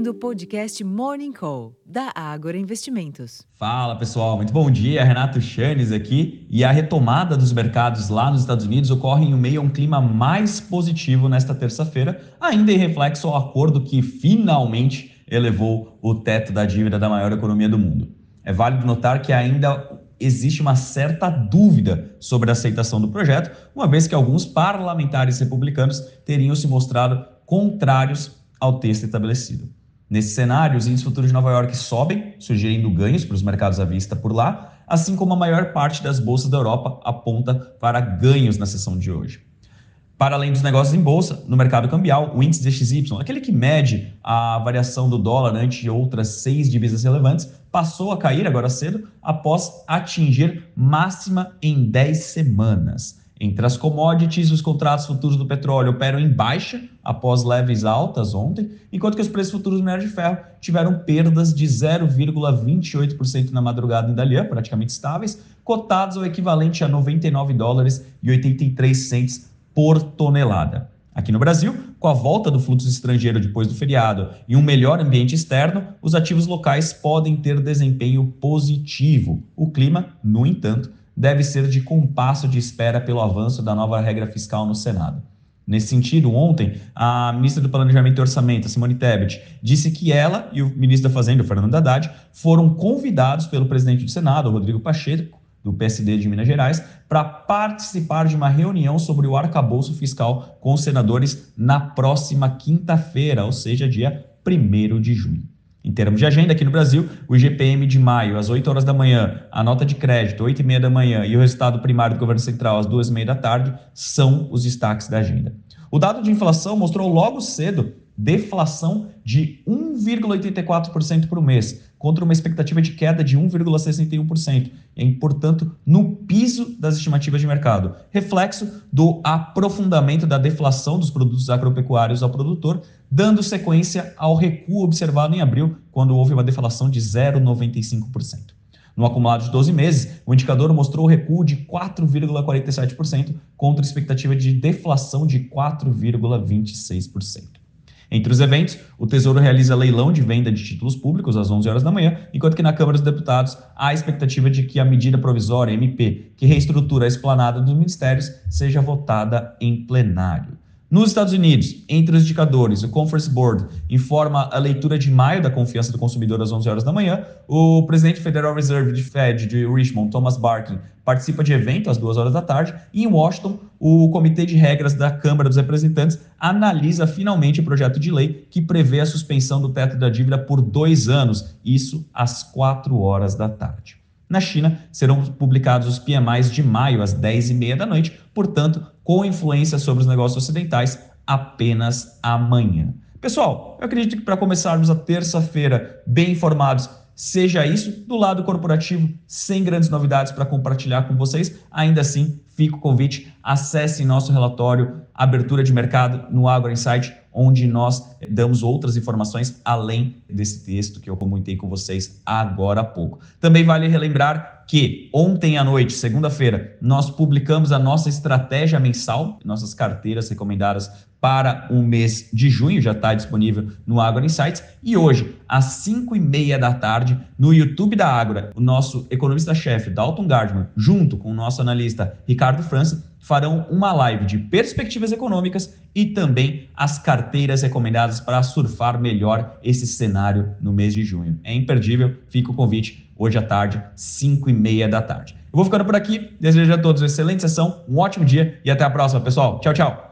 ouvindo o podcast Morning Call, da Ágora Investimentos. Fala pessoal, muito bom dia. Renato Chanes aqui. E a retomada dos mercados lá nos Estados Unidos ocorre em meio a um clima mais positivo nesta terça-feira, ainda em reflexo ao acordo que finalmente elevou o teto da dívida da maior economia do mundo. É válido notar que ainda existe uma certa dúvida sobre a aceitação do projeto, uma vez que alguns parlamentares republicanos teriam se mostrado contrários ao texto estabelecido. Nesse cenário, os índices futuros de Nova York sobem, sugerindo ganhos para os mercados à vista por lá, assim como a maior parte das bolsas da Europa aponta para ganhos na sessão de hoje. Para além dos negócios em bolsa, no mercado cambial, o índice DXY, aquele que mede a variação do dólar ante outras seis divisas relevantes, passou a cair agora cedo após atingir máxima em 10 semanas. Entre as commodities, os contratos futuros do petróleo operam em baixa após leves altas ontem, enquanto que os preços futuros do minério de ferro tiveram perdas de 0,28% na madrugada em Dalian, praticamente estáveis, cotados ao equivalente a 99 dólares e 83 centes por tonelada. Aqui no Brasil, com a volta do fluxo estrangeiro depois do feriado e um melhor ambiente externo, os ativos locais podem ter desempenho positivo. O clima, no entanto, deve ser de compasso de espera pelo avanço da nova regra fiscal no Senado. Nesse sentido, ontem, a ministra do Planejamento e Orçamento, Simone Tebet, disse que ela e o ministro da Fazenda, Fernando Haddad, foram convidados pelo presidente do Senado, Rodrigo Pacheco, do PSD de Minas Gerais, para participar de uma reunião sobre o arcabouço fiscal com os senadores na próxima quinta-feira, ou seja, dia 1 de junho. Em termos de agenda, aqui no Brasil, o IGPM de maio, às 8 horas da manhã, a nota de crédito, 8 e meia da manhã, e o resultado primário do governo central, às 2 e meia da tarde, são os destaques da agenda. O dado de inflação mostrou logo cedo deflação de 1,84% por mês, contra uma expectativa de queda de 1,61%, e, portanto, no piso das estimativas de mercado, reflexo do aprofundamento da deflação dos produtos agropecuários ao produtor, dando sequência ao recuo observado em abril, quando houve uma deflação de 0,95%. No acumulado de 12 meses, o indicador mostrou recuo de 4,47% contra expectativa de deflação de 4,26%. Entre os eventos, o Tesouro realiza leilão de venda de títulos públicos às 11 horas da manhã, enquanto que na Câmara dos Deputados há a expectativa de que a medida provisória MP, que reestrutura a esplanada dos ministérios, seja votada em plenário. Nos Estados Unidos, entre os indicadores, o Conference Board informa a leitura de maio da confiança do consumidor às 11 horas da manhã. O presidente Federal Reserve de Fed de Richmond, Thomas Barkin, participa de evento às 2 horas da tarde. E em Washington, o Comitê de Regras da Câmara dos Representantes analisa finalmente o projeto de lei que prevê a suspensão do teto da dívida por dois anos, isso às 4 horas da tarde. Na China, serão publicados os PMIs de maio às 10h30 da noite, portanto, com influência sobre os negócios ocidentais apenas amanhã. Pessoal, eu acredito que para começarmos a terça-feira bem informados, seja isso do lado corporativo, sem grandes novidades para compartilhar com vocês. Ainda assim, fica o convite, acesse nosso relatório Abertura de Mercado no Agro Insight onde nós damos outras informações além desse texto que eu comentei com vocês agora há pouco. Também vale relembrar que ontem à noite, segunda-feira, nós publicamos a nossa estratégia mensal, nossas carteiras recomendadas para o mês de junho, já está disponível no Agro Insights. E hoje, às 5 e meia da tarde, no YouTube da Agro, o nosso economista-chefe, Dalton Gardman, junto com o nosso analista Ricardo França, farão uma live de perspectivas econômicas e também as carteiras recomendadas para surfar melhor esse cenário no mês de junho. É imperdível, fica o convite hoje à tarde, 5 e meia da tarde. Eu vou ficando por aqui, desejo a todos uma excelente sessão, um ótimo dia e até a próxima, pessoal. Tchau, tchau.